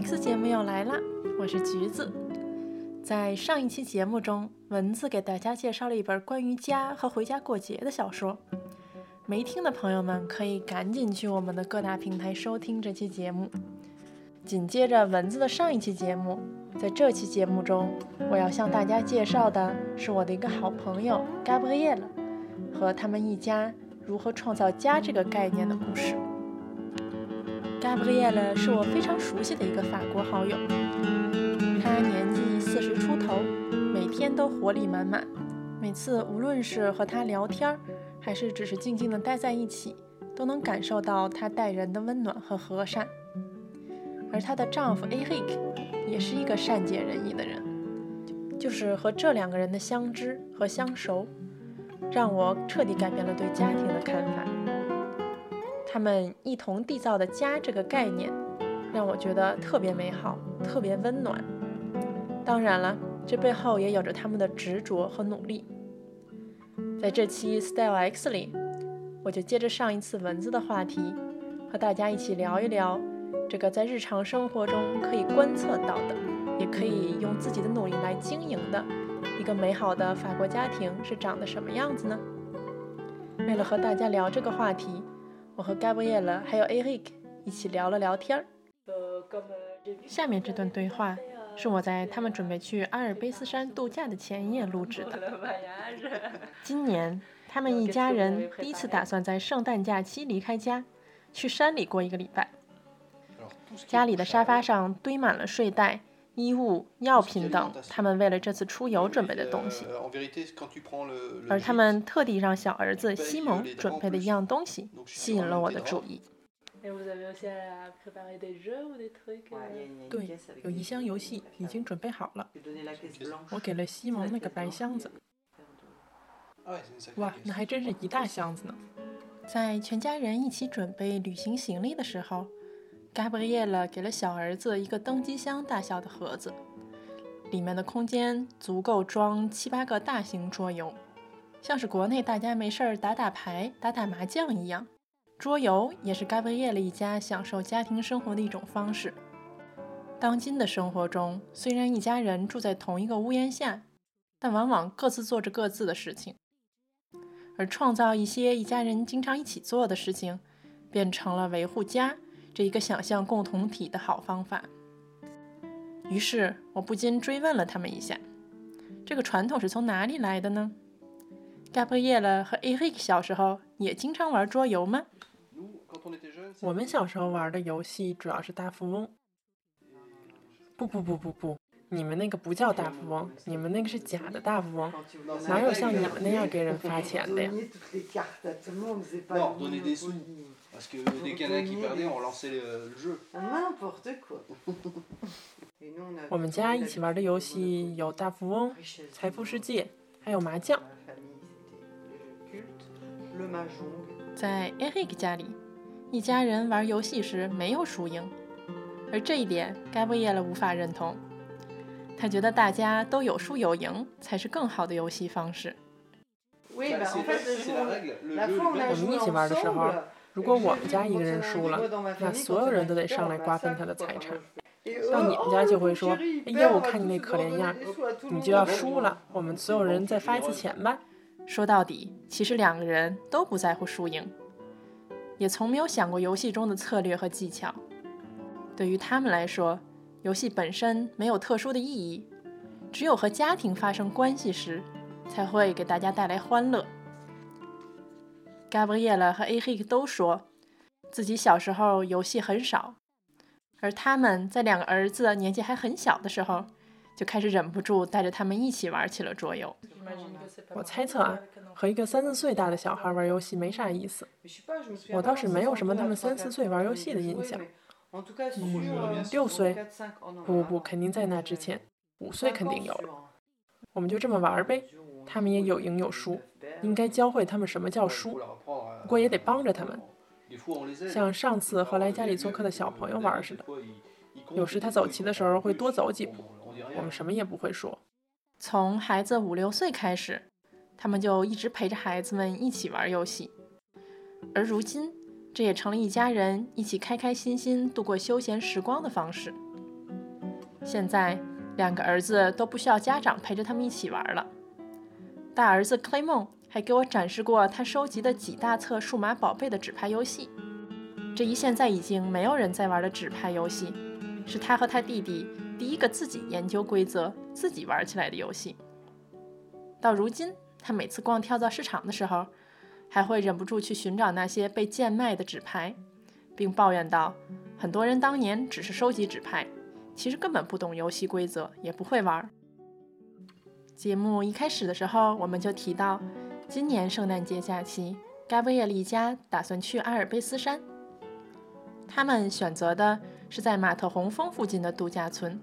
X 节目又来啦！我是橘子。在上一期节目中，蚊子给大家介绍了一本关于家和回家过节的小说。没听的朋友们可以赶紧去我们的各大平台收听这期节目。紧接着蚊子的上一期节目，在这期节目中，我要向大家介绍的是我的一个好朋友 Gabriel 和他们一家如何创造家这个概念的故事。Gabrielle 是我非常熟悉的一个法国好友，他年纪四十出头，每天都活力满满。每次无论是和他聊天，还是只是静静的待在一起，都能感受到他待人的温暖和和善。而她的丈夫 Eric 也是一个善解人意的人，就是和这两个人的相知和相熟，让我彻底改变了对家庭的看法。他们一同缔造的家这个概念，让我觉得特别美好，特别温暖。当然了，这背后也有着他们的执着和努力。在这期 Style X 里，我就接着上一次蚊子的话题，和大家一起聊一聊这个在日常生活中可以观测到的，也可以用自己的努力来经营的一个美好的法国家庭是长得什么样子呢？为了和大家聊这个话题。我和 Gabriel 还有 Eric 一起聊了聊天。下面这段对话是我在他们准备去阿尔卑斯山度假的前夜录制的。今年，他们一家人第一次打算在圣诞假期离开家，去山里过一个礼拜。家里的沙发上堆满了睡袋。衣物、药品等，他们为了这次出游准备的东西。而他们特地让小儿子西蒙准备的一样东西，吸引了我的注意。对，有一箱游戏已经准备好了。我给了西蒙那个白箱子。哇，那还真是一大箱子呢！在全家人一起准备旅行行李的时候。Gabrielle 给了小儿子一个登机箱大小的盒子，里面的空间足够装七八个大型桌游，像是国内大家没事儿打打牌、打打麻将一样。桌游也是 Gabrielle 一家享受家庭生活的一种方式。当今的生活中，虽然一家人住在同一个屋檐下，但往往各自做着各自的事情，而创造一些一家人经常一起做的事情，变成了维护家。这一个想象共同体的好方法。于是我不禁追问了他们一下：这个传统是从哪里来的呢？Gabrielle 和 Eric 小时候也经常玩桌游吗？我们小时候玩的游戏主要是大富翁。不不不不不，你们那个不叫大富翁，你们那个是假的大富翁，哪有像你们那样给人发钱的呀？我们家一起玩的游戏有大富翁、财富世界，还有麻将。在 Eric 家里，一家人玩游戏时没有输赢，而这一点 Gabrielle 无法认同。他觉得大家都有输有赢才是更好的游戏方式。我们一起玩的时候。如果我们家一个人输了，那所有人都得上来瓜分他的财产。到你们家就会说：“哎呀，我看你那可怜样，你就要输了，我们所有人再发一次钱吧。”说到底，其实两个人都不在乎输赢，也从没有想过游戏中的策略和技巧。对于他们来说，游戏本身没有特殊的意义，只有和家庭发生关系时，才会给大家带来欢乐。Gabriel 和 Eric 都说自己小时候游戏很少，而他们在两个儿子年纪还很小的时候，就开始忍不住带着他们一起玩起了桌游。我猜测啊，和一个三四岁大的小孩玩游戏没啥意思。我倒是没有什么他们三四岁玩游戏的印象。嗯，六岁？不不不，肯定在那之前。五岁肯定有了。我们就这么玩呗，他们也有赢有输。应该教会他们什么叫输，不过也得帮着他们，像上次和来家里做客的小朋友玩似的。有时他走棋的时候会多走几步，我们什么也不会说。从孩子五六岁开始，他们就一直陪着孩子们一起玩游戏，而如今这也成了一家人一起开开心心度过休闲时光的方式。现在两个儿子都不需要家长陪着他们一起玩了。大儿子 Claymon 还给我展示过他收集的几大册数码宝贝的纸牌游戏。这一现在已经没有人在玩的纸牌游戏，是他和他弟弟第一个自己研究规则、自己玩起来的游戏。到如今，他每次逛跳蚤市场的时候，还会忍不住去寻找那些被贱卖的纸牌，并抱怨道：“很多人当年只是收集纸牌，其实根本不懂游戏规则，也不会玩。”节目一开始的时候，我们就提到，今年圣诞节假期，盖布耶利家打算去阿尔卑斯山。他们选择的是在马特洪峰附近的度假村，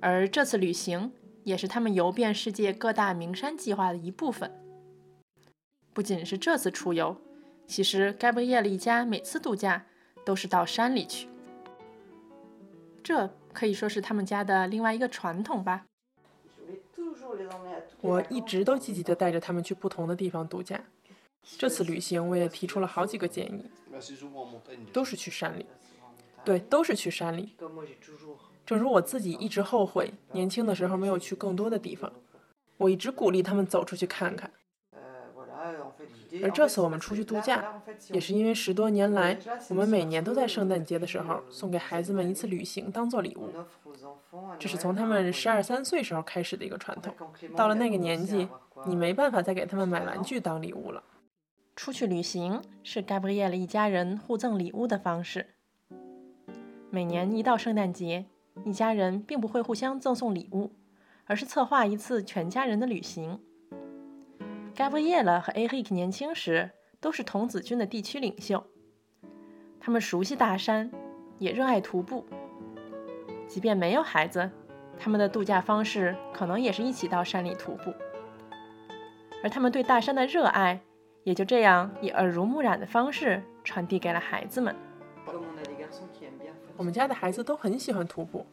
而这次旅行也是他们游遍世界各大名山计划的一部分。不仅是这次出游，其实盖布耶利家每次度假都是到山里去，这可以说是他们家的另外一个传统吧。我一直都积极地带着他们去不同的地方度假。这次旅行我也提出了好几个建议，都是去山里。对，都是去山里。正如我自己一直后悔年轻的时候没有去更多的地方，我一直鼓励他们走出去看看。而这次我们出去度假，也是因为十多年来，我们每年都在圣诞节的时候送给孩子们一次旅行当做礼物。这是从他们十二三岁时候开始的一个传统。到了那个年纪，你没办法再给他们买玩具当礼物了。出去旅行是 Gabrielle 一家人互赠礼物的方式。每年一到圣诞节，一家人并不会互相赠送礼物，而是策划一次全家人的旅行。盖布耶尔和艾瑞克年轻时都是童子军的地区领袖，他们熟悉大山，也热爱徒步。即便没有孩子，他们的度假方式可能也是一起到山里徒步。而他们对大山的热爱。也就这样，以耳濡目染的方式传递给了孩子们。我们家的孩子都很喜欢徒步，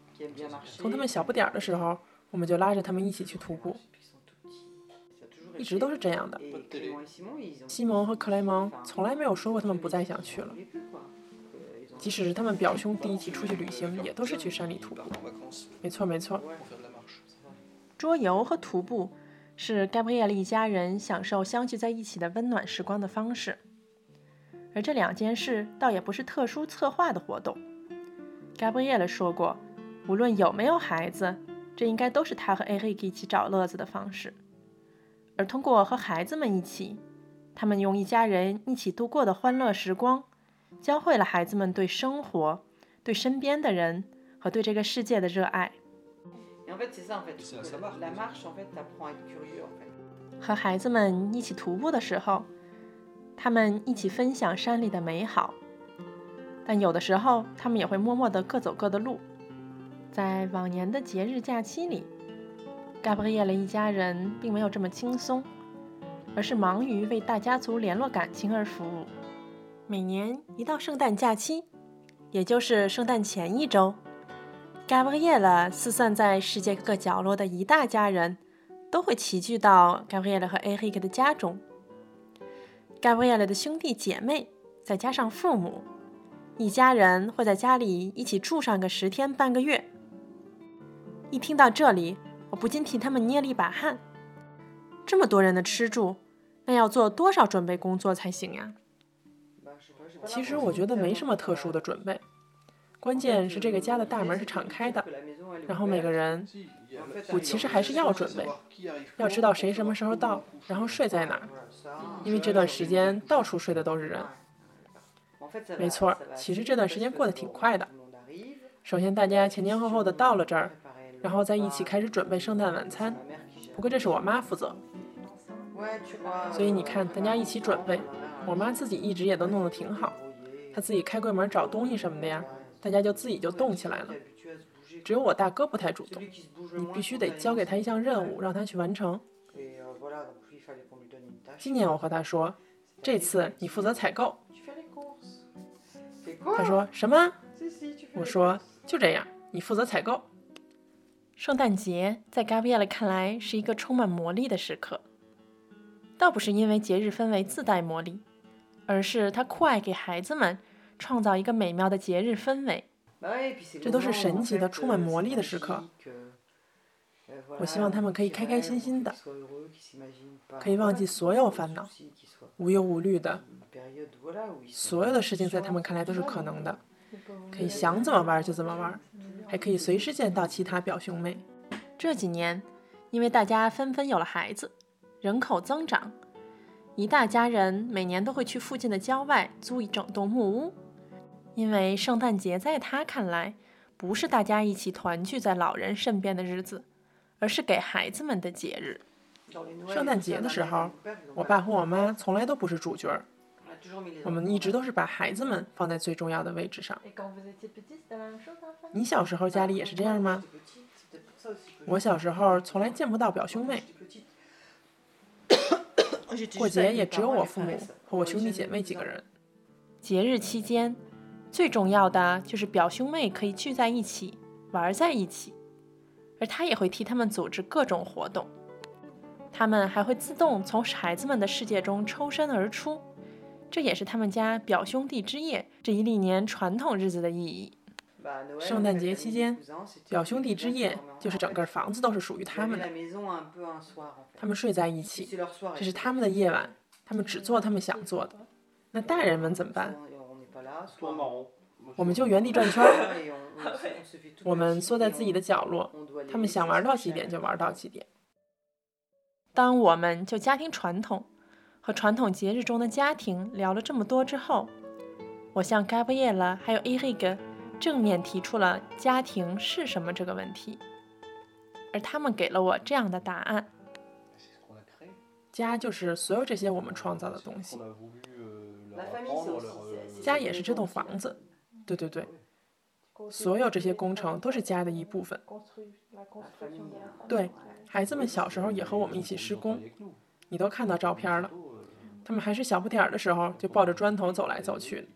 从他们小不点儿的时候，我们就拉着他们一起去徒步，一直都是这样的。西蒙和克莱蒙从来没有说过他们不再想去了，即使是他们表兄弟一起出去旅行，也都是去山里徒步。没错，没错。桌游和徒步。是盖布耶利一家人享受相聚在一起的温暖时光的方式，而这两件事倒也不是特殊策划的活动。盖布耶利说过，无论有没有孩子，这应该都是他和艾瑞克一起找乐子的方式。而通过和孩子们一起，他们用一家人一起度过的欢乐时光，教会了孩子们对生活、对身边的人和对这个世界的热爱。和孩子们一起徒步的时候，他们一起分享山里的美好，但有的时候他们也会默默地各走各的路。在往年的节日假期里，盖布耶勒一家人并没有这么轻松，而是忙于为大家族联络感情而服务。每年一到圣诞假期，也就是圣诞前一周。盖布耶勒四散在世界各角落的一大家人，都会齐聚到盖布耶勒和艾瑞克的家中。盖布耶勒的兄弟姐妹，再加上父母，一家人会在家里一起住上个十天半个月。一听到这里，我不禁替他们捏了一把汗。这么多人的吃住，那要做多少准备工作才行呀？其实我觉得没什么特殊的准备。关键是这个家的大门是敞开的，然后每个人，我，其实还是要准备，要知道谁什么时候到，然后睡在哪儿，因为这段时间到处睡的都是人。没错，其实这段时间过得挺快的。首先大家前前后后的到了这儿，然后再一起开始准备圣诞晚餐。不过这是我妈负责，所以你看大家一起准备，我妈自己一直也都弄得挺好，她自己开柜门找东西什么的呀。大家就自己就动起来了，只有我大哥不太主动。你必须得交给他一项任务，让他去完成。今年我和他说，这次你负责采购。他说什么？我说就这样，你负责采购。圣诞节在 Gabrielle 看来是一个充满魔力的时刻，倒不是因为节日氛围自带魔力，而是他酷爱给孩子们。创造一个美妙的节日氛围。这都是神奇的、充满魔力的时刻。我希望他们可以开开心心的，可以忘记所有烦恼，无忧无虑的。所有的事情在他们看来都是可能的，可以想怎么玩就怎么玩，还可以随时见到其他表兄妹。这几年，因为大家纷纷有了孩子，人口增长，一大家人每年都会去附近的郊外租一整栋木屋，因为圣诞节在他看来，不是大家一起团聚在老人身边的日子。而是给孩子们的节日。圣诞节的时候，我爸和我妈从来都不是主角儿，我们一直都是把孩子们放在最重要的位置上。你小时候家里也是这样吗？我小时候从来见不到表兄妹，过节也只有我父母和我兄弟姐妹几个人。节日期间，最重要的就是表兄妹可以聚在一起，玩在一起。而他也会替他们组织各种活动，他们还会自动从孩子们的世界中抽身而出，这也是他们家表兄弟之夜这一历年传统日子的意义。圣诞节期间，表兄弟之夜就是整个房子都是属于他们的，他们睡在一起，这是他们的夜晚，他们只做他们想做的。那大人们怎么办？我们就原地转圈儿，我们缩在自己的角落，他们想玩到几点就玩到几点。当我们就家庭传统和传统节日中的家庭聊了这么多之后，我向 Gabriella 还有 Eric 正面提出了家庭是什么这个问题，而他们给了我这样的答案：家就是所有这些我们创造的东西，家也是这栋房子。对对对，所有这些工程都是家的一部分。对，孩子们小时候也和我们一起施工，你都看到照片了。他们还是小不点儿的时候，就抱着砖头走来走去。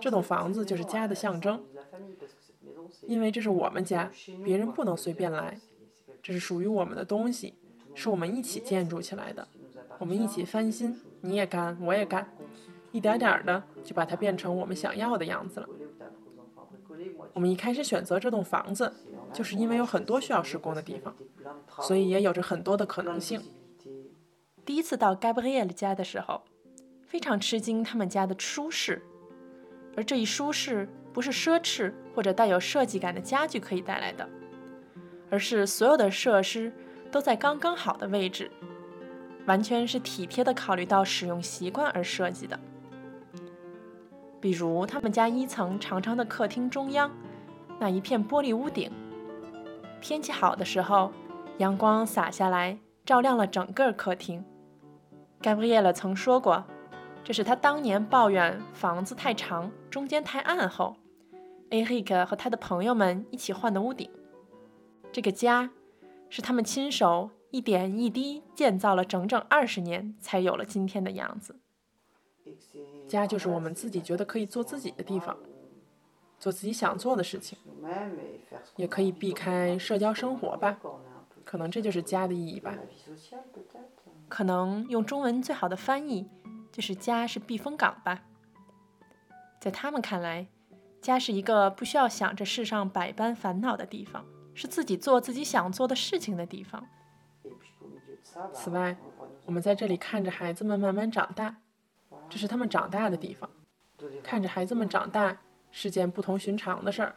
这栋房子就是家的象征，因为这是我们家，别人不能随便来。这是属于我们的东西，是我们一起建筑起来的，我们一起翻新，你也干，我也干。一点点的就把它变成我们想要的样子了。我们一开始选择这栋房子，就是因为有很多需要施工的地方，所以也有着很多的可能性。第一次到 Gabriel 家的时候，非常吃惊他们家的舒适，而这一舒适不是奢侈或者带有设计感的家具可以带来的，而是所有的设施都在刚刚好的位置，完全是体贴的考虑到使用习惯而设计的。比如他们家一层长长的客厅中央，那一片玻璃屋顶，天气好的时候，阳光洒下来，照亮了整个客厅。Gabrielle 曾说过，这是他当年抱怨房子太长，中间太暗后，Eric 和他的朋友们一起换的屋顶。这个家，是他们亲手一点一滴建造了整整二十年，才有了今天的样子。家就是我们自己觉得可以做自己的地方，做自己想做的事情，也可以避开社交生活吧。可能这就是家的意义吧。可能用中文最好的翻译就是家是避风港吧。在他们看来，家是一个不需要想着世上百般烦恼的地方，是自己做自己想做的事情的地方。此外，我们在这里看着孩子们慢慢长大。这是他们长大的地方，看着孩子们长大是件不同寻常的事儿。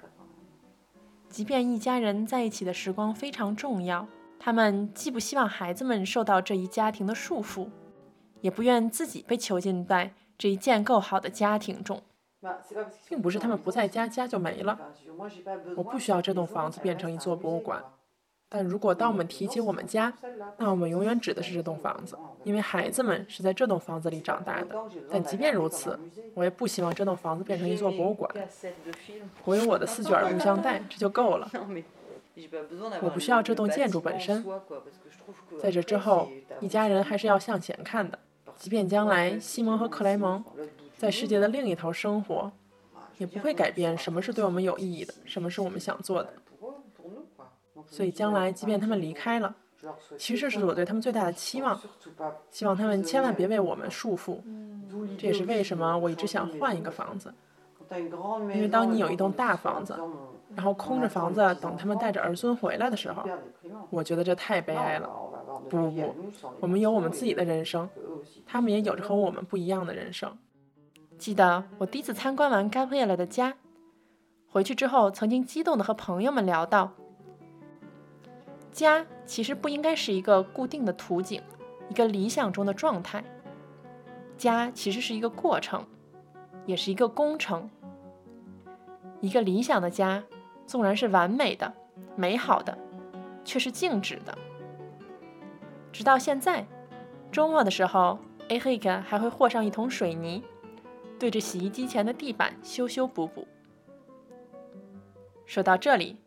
即便一家人在一起的时光非常重要，他们既不希望孩子们受到这一家庭的束缚，也不愿自己被囚禁在这一建构好的家庭中。并不是他们不在家，家就没了。我不需要这栋房子变成一座博物馆。但如果当我们提起我们家，那我们永远指的是这栋房子，因为孩子们是在这栋房子里长大的。但即便如此，我也不希望这栋房子变成一座博物馆。我有我的四卷录像带，这就够了。我不需要这栋建筑本身。在这之后，一家人还是要向前看的。即便将来西蒙和克莱蒙在世界的另一头生活，也不会改变什么是对我们有意义的，什么是我们想做的。所以将来，即便他们离开了，其实这是我对他们最大的期望，希望他们千万别为我们束缚。这也是为什么我一直想换一个房子，因为当你有一栋大房子，然后空着房子等他们带着儿孙回来的时候，我觉得这太悲哀了。不不，我们有我们自己的人生，他们也有着和我们不一样的人生。记得我第一次参观完甘布耶拉的家，回去之后曾经激动地和朋友们聊到，家其实不应该是一个固定的图景，一个理想中的状态。家其实是一个过程，也是一个工程。一个理想的家，纵然是完美的、美好的，却是静止的。直到现在，周末的时候，A 黑格还会和上一桶水泥，对着洗衣机前的地板修修补补。说到这里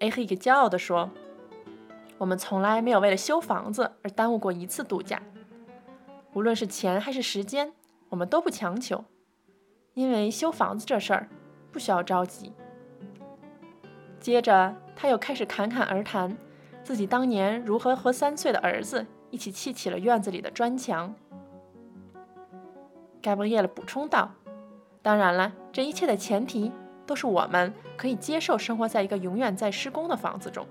，A 黑格骄傲地说：“我们从来没有为了修房子而耽误过一次度假。”无论是钱还是时间，我们都不强求，因为修房子这事儿不需要着急。接着，他又开始侃侃而谈，自己当年如何和三岁的儿子一起砌起了院子里的砖墙。盖布耶勒补充道：“当然了，这一切的前提都是我们可以接受生活在一个永远在施工的房子中。”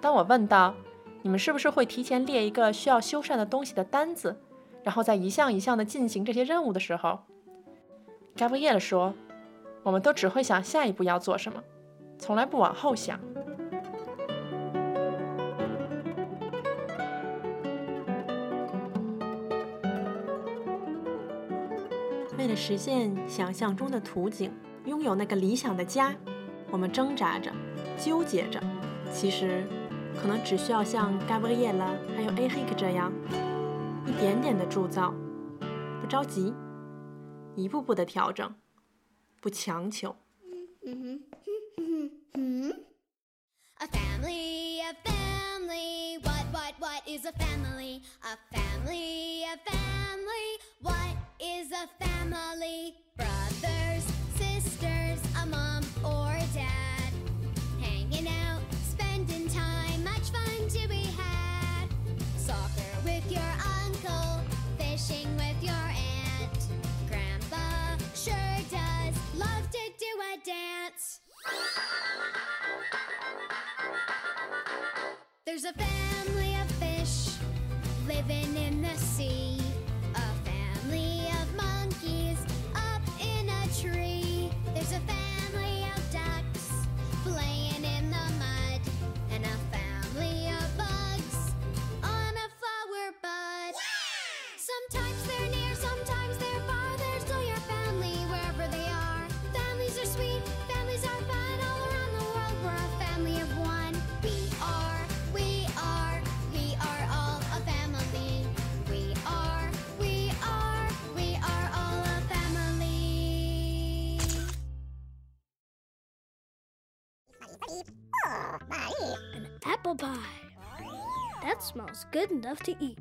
当我问道。你们是不是会提前列一个需要修缮的东西的单子，然后再一项一项的进行这些任务的时候，g a b r i e l 说：“我们都只会想下一步要做什么，从来不往后想。”为了实现想象中的图景，拥有那个理想的家，我们挣扎着，纠结着，其实。可能只需要像 Gabriela 还有 A Hik 这样一点点的铸造，不着急，一步步的调整，不强求。A family, a family, what, what, what is a family? A family, a family, what is a family? Brothers, sisters, a mom There's a family of fish living in the sea. Apple pie. That smells good enough to eat.